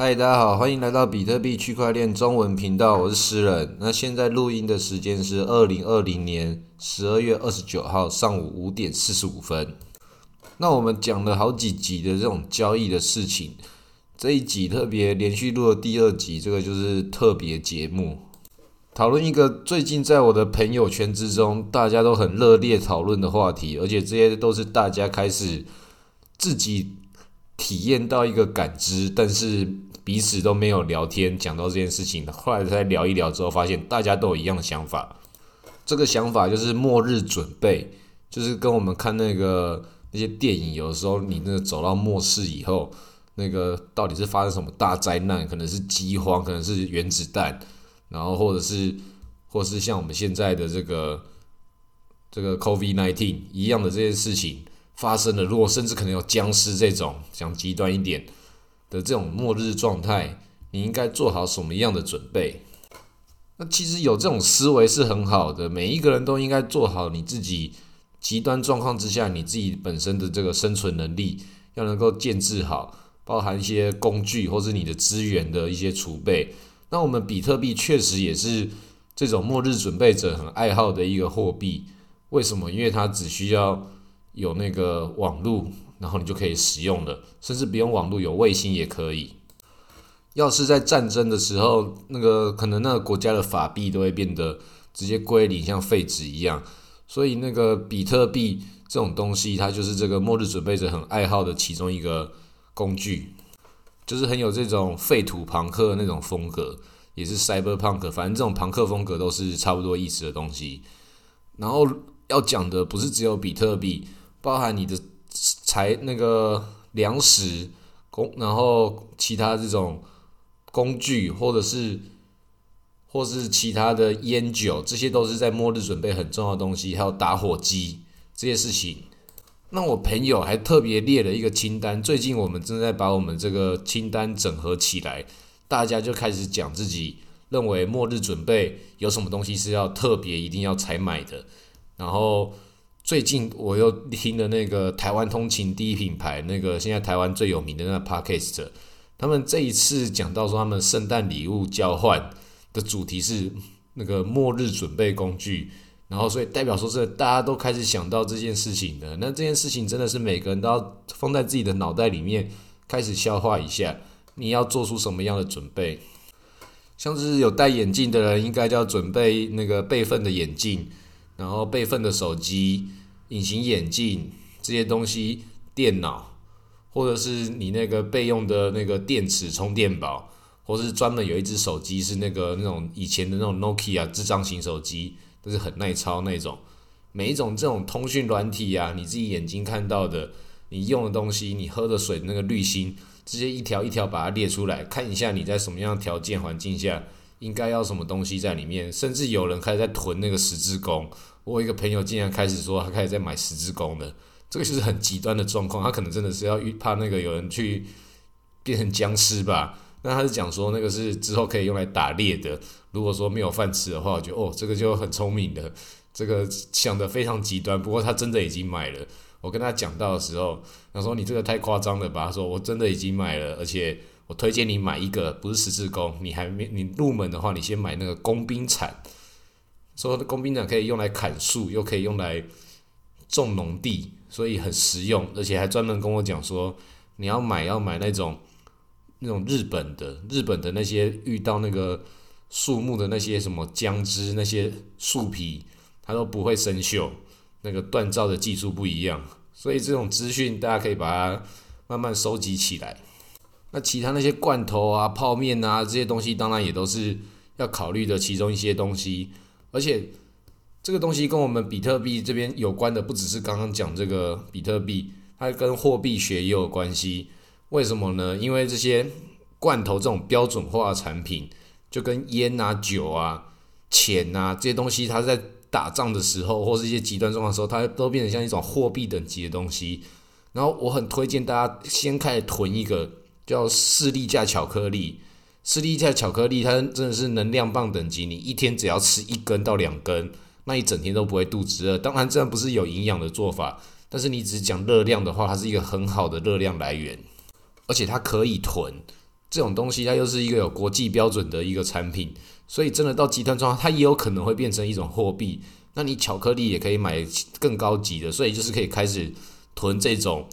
嗨，大家好，欢迎来到比特币区块链中文频道，我是诗人。那现在录音的时间是二零二零年十二月二十九号上午五点四十五分。那我们讲了好几集的这种交易的事情，这一集特别连续录了第二集，这个就是特别节目，讨论一个最近在我的朋友圈之中大家都很热烈讨论的话题，而且这些都是大家开始自己体验到一个感知，但是。彼此都没有聊天讲到这件事情，后来再聊一聊之后，发现大家都有一样的想法。这个想法就是末日准备，就是跟我们看那个那些电影，有的时候你那个走到末世以后，那个到底是发生什么大灾难？可能是饥荒，可能是原子弹，然后或者是或是像我们现在的这个这个 COVID nineteen 一样的这些事情发生了。如果甚至可能有僵尸这种，讲极端一点。的这种末日状态，你应该做好什么样的准备？那其实有这种思维是很好的，每一个人都应该做好你自己极端状况之下，你自己本身的这个生存能力要能够建制好，包含一些工具或是你的资源的一些储备。那我们比特币确实也是这种末日准备者很爱好的一个货币。为什么？因为它只需要有那个网络。然后你就可以使用了，甚至不用网络，有卫星也可以。要是在战争的时候，那个可能那个国家的法币都会变得直接归零，像废纸一样。所以那个比特币这种东西，它就是这个末日准备者很爱好的其中一个工具，就是很有这种废土朋克那种风格，也是 cyberpunk，反正这种朋克风格都是差不多意思的东西。然后要讲的不是只有比特币，包含你的。财那个粮食工，然后其他这种工具，或者是或是其他的烟酒，这些都是在末日准备很重要的东西。还有打火机这些事情，那我朋友还特别列了一个清单。最近我们正在把我们这个清单整合起来，大家就开始讲自己认为末日准备有什么东西是要特别一定要采买的，然后。最近我又听了那个台湾通勤第一品牌，那个现在台湾最有名的那个 podcast，他们这一次讲到说他们圣诞礼物交换的主题是那个末日准备工具，然后所以代表说这大家都开始想到这件事情的，那这件事情真的是每个人都要放在自己的脑袋里面开始消化一下，你要做出什么样的准备？像是有戴眼镜的人，应该就要准备那个备份的眼镜，然后备份的手机。隐形眼镜这些东西，电脑，或者是你那个备用的那个电池充电宝，或是专门有一只手机是那个那种以前的那种 Nokia 智障型手机，都是很耐操那种。每一种这种通讯软体啊，你自己眼睛看到的，你用的东西，你喝的水那个滤芯，直接一条一条把它列出来，看一下你在什么样的条件环境下，应该要什么东西在里面。甚至有人开始在囤那个十字弓。我一个朋友竟然开始说他开始在买十字弓的，这个就是很极端的状况。他可能真的是要怕那个有人去变成僵尸吧？那他是讲说那个是之后可以用来打猎的。如果说没有饭吃的话，我觉得哦，这个就很聪明的，这个想的非常极端。不过他真的已经买了。我跟他讲到的时候，他说你这个太夸张了吧？他说我真的已经买了，而且我推荐你买一个，不是十字弓，你还没你入门的话，你先买那个工兵铲。说工兵铲可以用来砍树，又可以用来种农地，所以很实用，而且还专门跟我讲说，你要买要买那种那种日本的，日本的那些遇到那个树木的那些什么浆汁那些树皮，它都不会生锈，那个锻造的技术不一样，所以这种资讯大家可以把它慢慢收集起来。那其他那些罐头啊、泡面啊这些东西，当然也都是要考虑的其中一些东西。而且这个东西跟我们比特币这边有关的，不只是刚刚讲这个比特币，它跟货币学也有关系。为什么呢？因为这些罐头这种标准化产品，就跟烟啊、酒啊、钱啊这些东西，它在打仗的时候，或是一些极端状况时候，它都变成像一种货币等级的东西。然后我很推荐大家先开始囤一个叫士力架巧克力。士力架巧克力，它真的是能量棒等级。你一天只要吃一根到两根，那一整天都不会肚子饿。当然，这样不是有营养的做法，但是你只讲热量的话，它是一个很好的热量来源，而且它可以囤。这种东西它又是一个有国际标准的一个产品，所以真的到极端状况，它也有可能会变成一种货币。那你巧克力也可以买更高级的，所以就是可以开始囤这种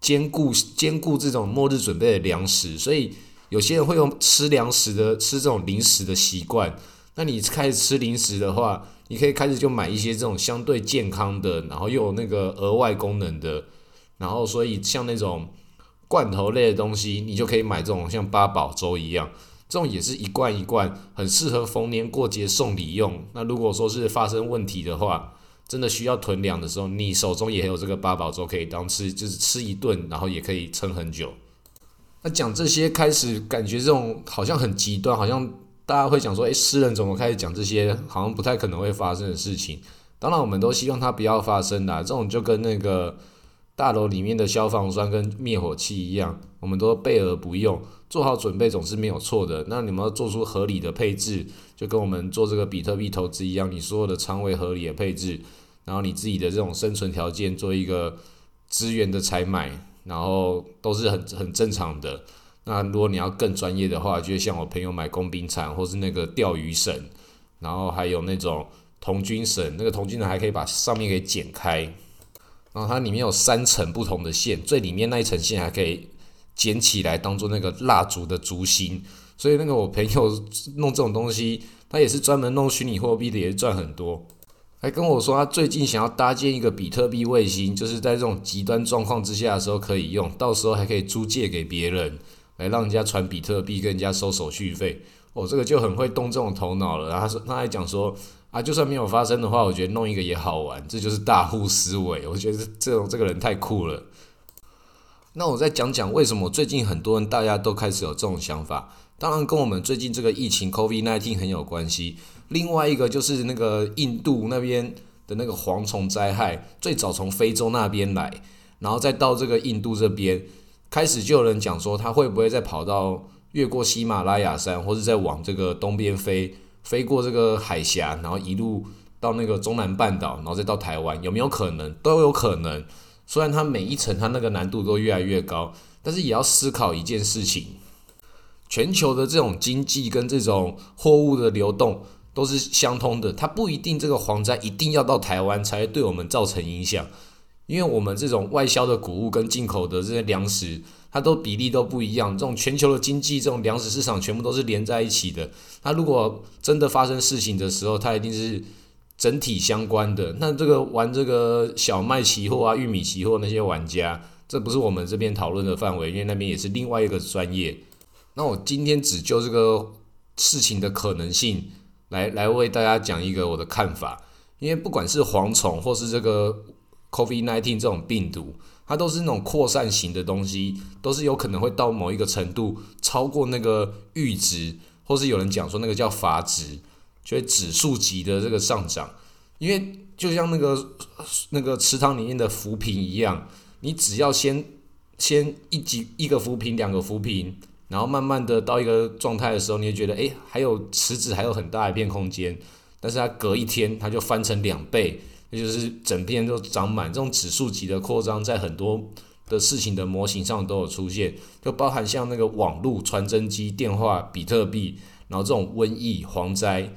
兼顾兼顾这种末日准备的粮食。所以有些人会用吃粮食的吃这种零食的习惯。那你开始吃零食的话，你可以开始就买一些这种相对健康的，然后又有那个额外功能的。然后所以像那种罐头类的东西，你就可以买这种像八宝粥一样。这种也是一罐一罐，很适合逢年过节送礼用。那如果说是发生问题的话，真的需要囤粮的时候，你手中也有这个八宝粥可以当吃，就是吃一顿，然后也可以撑很久。那讲这些开始感觉这种好像很极端，好像大家会讲说，诶，诗人怎么开始讲这些好像不太可能会发生的事情？当然，我们都希望它不要发生啦。这种就跟那个大楼里面的消防栓跟灭火器一样，我们都备而不用。做好准备总是没有错的。那你们要做出合理的配置，就跟我们做这个比特币投资一样，你所有的仓位合理的配置，然后你自己的这种生存条件做一个资源的采买，然后都是很很正常的。那如果你要更专业的话，就像我朋友买工兵铲，或是那个钓鱼绳，然后还有那种童军绳，那个童军绳还可以把上面给剪开，然后它里面有三层不同的线，最里面那一层线还可以。捡起来当做那个蜡烛的烛芯，所以那个我朋友弄这种东西，他也是专门弄虚拟货币的，也是赚很多。还跟我说他最近想要搭建一个比特币卫星，就是在这种极端状况之下的时候可以用，到时候还可以租借给别人，来让人家传比特币，跟人家收手续费。哦，这个就很会动这种头脑了。然后他说他还讲说啊，就算没有发生的话，我觉得弄一个也好玩，这就是大户思维。我觉得这种这个人太酷了。那我再讲讲为什么最近很多人大家都开始有这种想法。当然跟我们最近这个疫情 COVID-19 很有关系。另外一个就是那个印度那边的那个蝗虫灾害，最早从非洲那边来，然后再到这个印度这边，开始就有人讲说，他会不会再跑到越过喜马拉雅山，或者再往这个东边飞，飞过这个海峡，然后一路到那个中南半岛，然后再到台湾，有没有可能？都有可能。虽然它每一层它那个难度都越来越高，但是也要思考一件事情：全球的这种经济跟这种货物的流动都是相通的。它不一定这个蝗灾一定要到台湾才会对我们造成影响，因为我们这种外销的谷物跟进口的这些粮食，它都比例都不一样。这种全球的经济，这种粮食市场全部都是连在一起的。它如果真的发生事情的时候，它一定是。整体相关的，那这个玩这个小麦期货啊、玉米期货那些玩家，这不是我们这边讨论的范围，因为那边也是另外一个专业。那我今天只就这个事情的可能性来来为大家讲一个我的看法，因为不管是蝗虫或是这个 COVID-19 这种病毒，它都是那种扩散型的东西，都是有可能会到某一个程度超过那个阈值，或是有人讲说那个叫阀值。就会指数级的这个上涨，因为就像那个那个池塘里面的浮萍一样，你只要先先一级一个浮萍，两个浮萍，然后慢慢的到一个状态的时候，你会觉得哎，还有池子还有很大一片空间，但是它隔一天它就翻成两倍，那就是整片都长满。这种指数级的扩张，在很多的事情的模型上都有出现，就包含像那个网络、传真机、电话、比特币，然后这种瘟疫、蝗灾。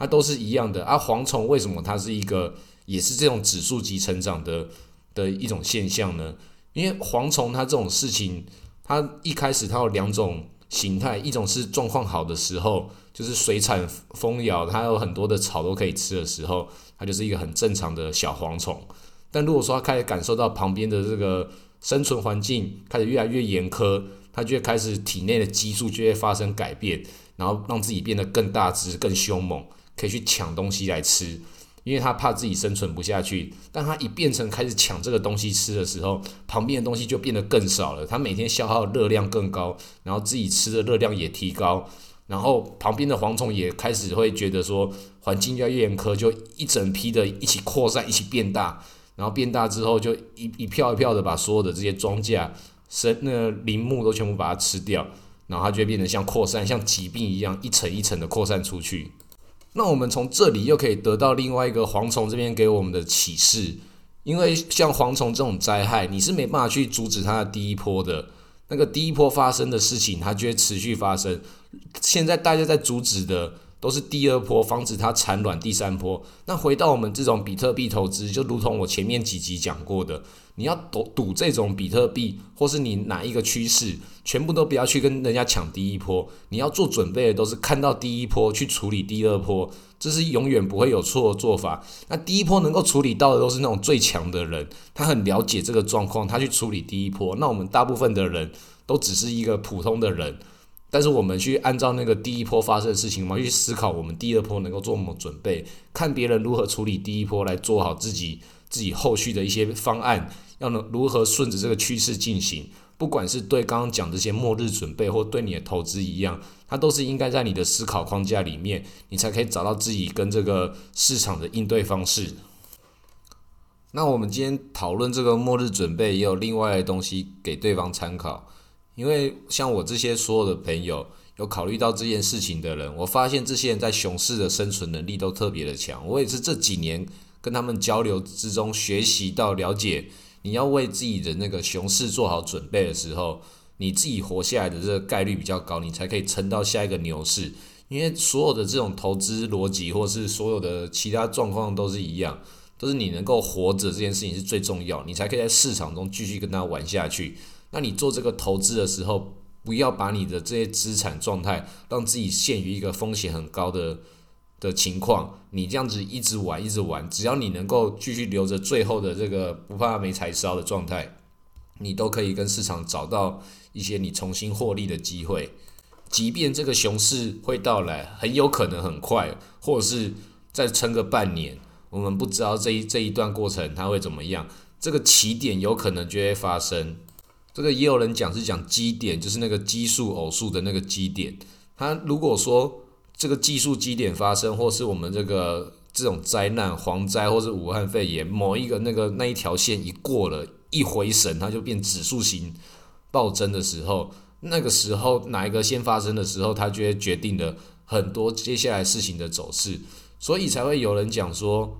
它都是一样的啊！蝗虫为什么它是一个也是这种指数级成长的的一种现象呢？因为蝗虫它这种事情，它一开始它有两种形态，一种是状况好的时候，就是水产丰饶，它有很多的草都可以吃的时候，它就是一个很正常的小蝗虫。但如果说它开始感受到旁边的这个生存环境开始越来越严苛，它就会开始体内的激素就会发生改变，然后让自己变得更大只、更凶猛。可以去抢东西来吃，因为它怕自己生存不下去。但它一变成开始抢这个东西吃的时候，旁边的东西就变得更少了。它每天消耗热量更高，然后自己吃的热量也提高，然后旁边的蝗虫也开始会觉得说环境越来越严苛，就一整批的一起扩散，一起变大。然后变大之后，就一一票一票的把所有的这些庄稼、生那林木都全部把它吃掉，然后它就会变得像扩散，像疾病一样一层一层的扩散出去。那我们从这里又可以得到另外一个蝗虫这边给我们的启示，因为像蝗虫这种灾害，你是没办法去阻止它的第一波的，那个第一波发生的事情，它就会持续发生。现在大家在阻止的都是第二波，防止它产卵第三波。那回到我们这种比特币投资，就如同我前面几集讲过的，你要赌赌这种比特币，或是你哪一个趋势，全部都不要去跟人家抢第一波。你要做准备的都是看到第一波去处理第二波。这是永远不会有错的做法。那第一波能够处理到的都是那种最强的人，他很了解这个状况，他去处理第一波。那我们大部分的人都只是一个普通的人，但是我们去按照那个第一波发生的事情嘛，去思考我们第二波能够做什么准备，看别人如何处理第一波，来做好自己自己后续的一些方案，要能如何顺着这个趋势进行。不管是对刚刚讲这些末日准备，或对你的投资一样，它都是应该在你的思考框架里面，你才可以找到自己跟这个市场的应对方式。那我们今天讨论这个末日准备，也有另外的东西给对方参考。因为像我这些所有的朋友，有考虑到这件事情的人，我发现这些人在熊市的生存能力都特别的强。我也是这几年跟他们交流之中学习到了解。你要为自己的那个熊市做好准备的时候，你自己活下来的这个概率比较高，你才可以撑到下一个牛市。因为所有的这种投资逻辑，或是所有的其他状况都是一样，都是你能够活着这件事情是最重要，你才可以在市场中继续跟他玩下去。那你做这个投资的时候，不要把你的这些资产状态让自己陷于一个风险很高的。的情况，你这样子一直玩一直玩，只要你能够继续留着最后的这个不怕没柴烧的状态，你都可以跟市场找到一些你重新获利的机会。即便这个熊市会到来，很有可能很快，或者是再撑个半年，我们不知道这一这一段过程它会怎么样。这个起点有可能就会发生。这个也有人讲是讲基点，就是那个奇数偶数的那个基点。它如果说。这个技术基点发生，或是我们这个这种灾难、蝗灾，或是武汉肺炎，某一个那个那一条线一过了，一回神，它就变指数型暴增的时候，那个时候哪一个先发生的时候，它就会决定了很多接下来事情的走势，所以才会有人讲说，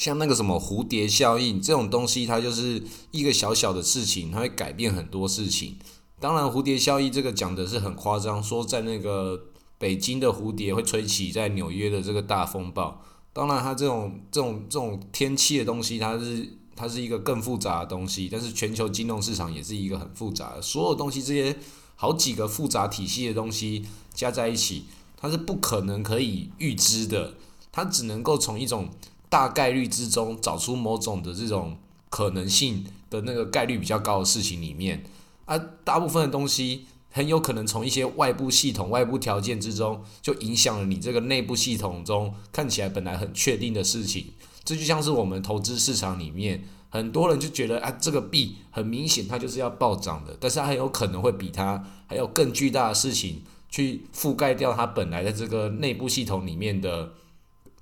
像那个什么蝴蝶效应这种东西，它就是一个小小的事情，它会改变很多事情。当然，蝴蝶效应这个讲的是很夸张，说在那个。北京的蝴蝶会吹起在纽约的这个大风暴。当然，它这种这种这种天气的东西，它是它是一个更复杂的东西。但是全球金融市场也是一个很复杂的，所有东西这些好几个复杂体系的东西加在一起，它是不可能可以预知的。它只能够从一种大概率之中找出某种的这种可能性的那个概率比较高的事情里面，啊大部分的东西。很有可能从一些外部系统、外部条件之中，就影响了你这个内部系统中看起来本来很确定的事情。这就像是我们投资市场里面，很多人就觉得啊，这个币很明显它就是要暴涨的，但是它很有可能会比它还有更巨大的事情去覆盖掉它本来的这个内部系统里面的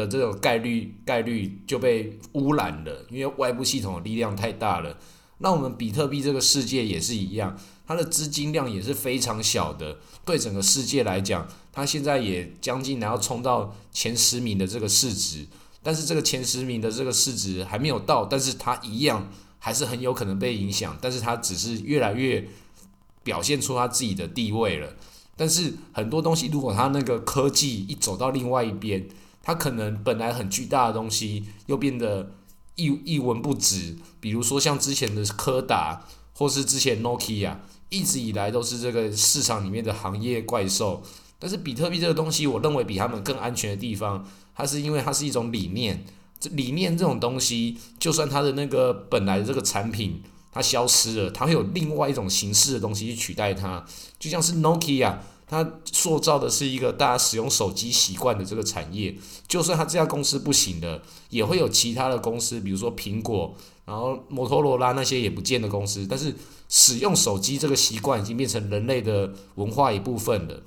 的这种概率概率就被污染了，因为外部系统的力量太大了。那我们比特币这个世界也是一样。它的资金量也是非常小的，对整个世界来讲，它现在也将近要冲到前十名的这个市值，但是这个前十名的这个市值还没有到，但是它一样还是很有可能被影响，但是它只是越来越表现出它自己的地位了。但是很多东西，如果它那个科技一走到另外一边，它可能本来很巨大的东西又变得一一文不值，比如说像之前的柯达，或是之前 Nokia。一直以来都是这个市场里面的行业怪兽，但是比特币这个东西，我认为比他们更安全的地方，它是因为它是一种理念。这理念这种东西，就算它的那个本来的这个产品它消失了，它会有另外一种形式的东西去取代它。就像是 Nokia，它塑造的是一个大家使用手机习惯的这个产业。就算它这家公司不行了，也会有其他的公司，比如说苹果，然后摩托罗拉那些也不见的公司，但是。使用手机这个习惯已经变成人类的文化一部分了，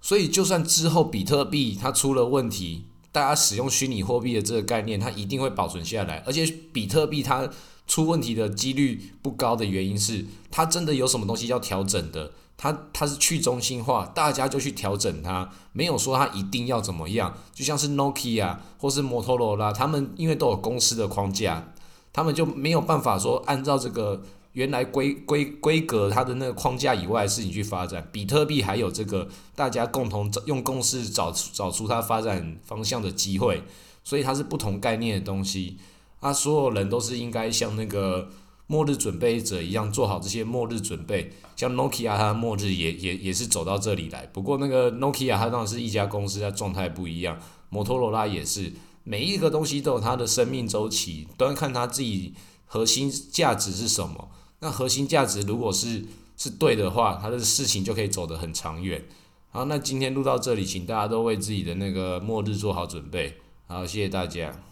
所以就算之后比特币它出了问题，大家使用虚拟货币的这个概念，它一定会保存下来。而且比特币它出问题的几率不高的原因是，它真的有什么东西要调整的，它它是去中心化，大家就去调整它，没有说它一定要怎么样。就像是 Nokia 或是摩托罗拉，他们因为都有公司的框架，他们就没有办法说按照这个。原来规规规格它的那个框架以外的事情去发展。比特币还有这个大家共同找用共识找出找出它发展方向的机会，所以它是不同概念的东西。啊，所有人都是应该像那个末日准备者一样做好这些末日准备。像 Nokia 它的末日也也也是走到这里来。不过那个 Nokia 它当然是一家公司，它状态不一样。摩托罗拉也是，每一个东西都有它的生命周期，都要看它自己核心价值是什么。那核心价值如果是是对的话，它的事情就可以走得很长远。好，那今天录到这里，请大家都为自己的那个末日做好准备。好，谢谢大家。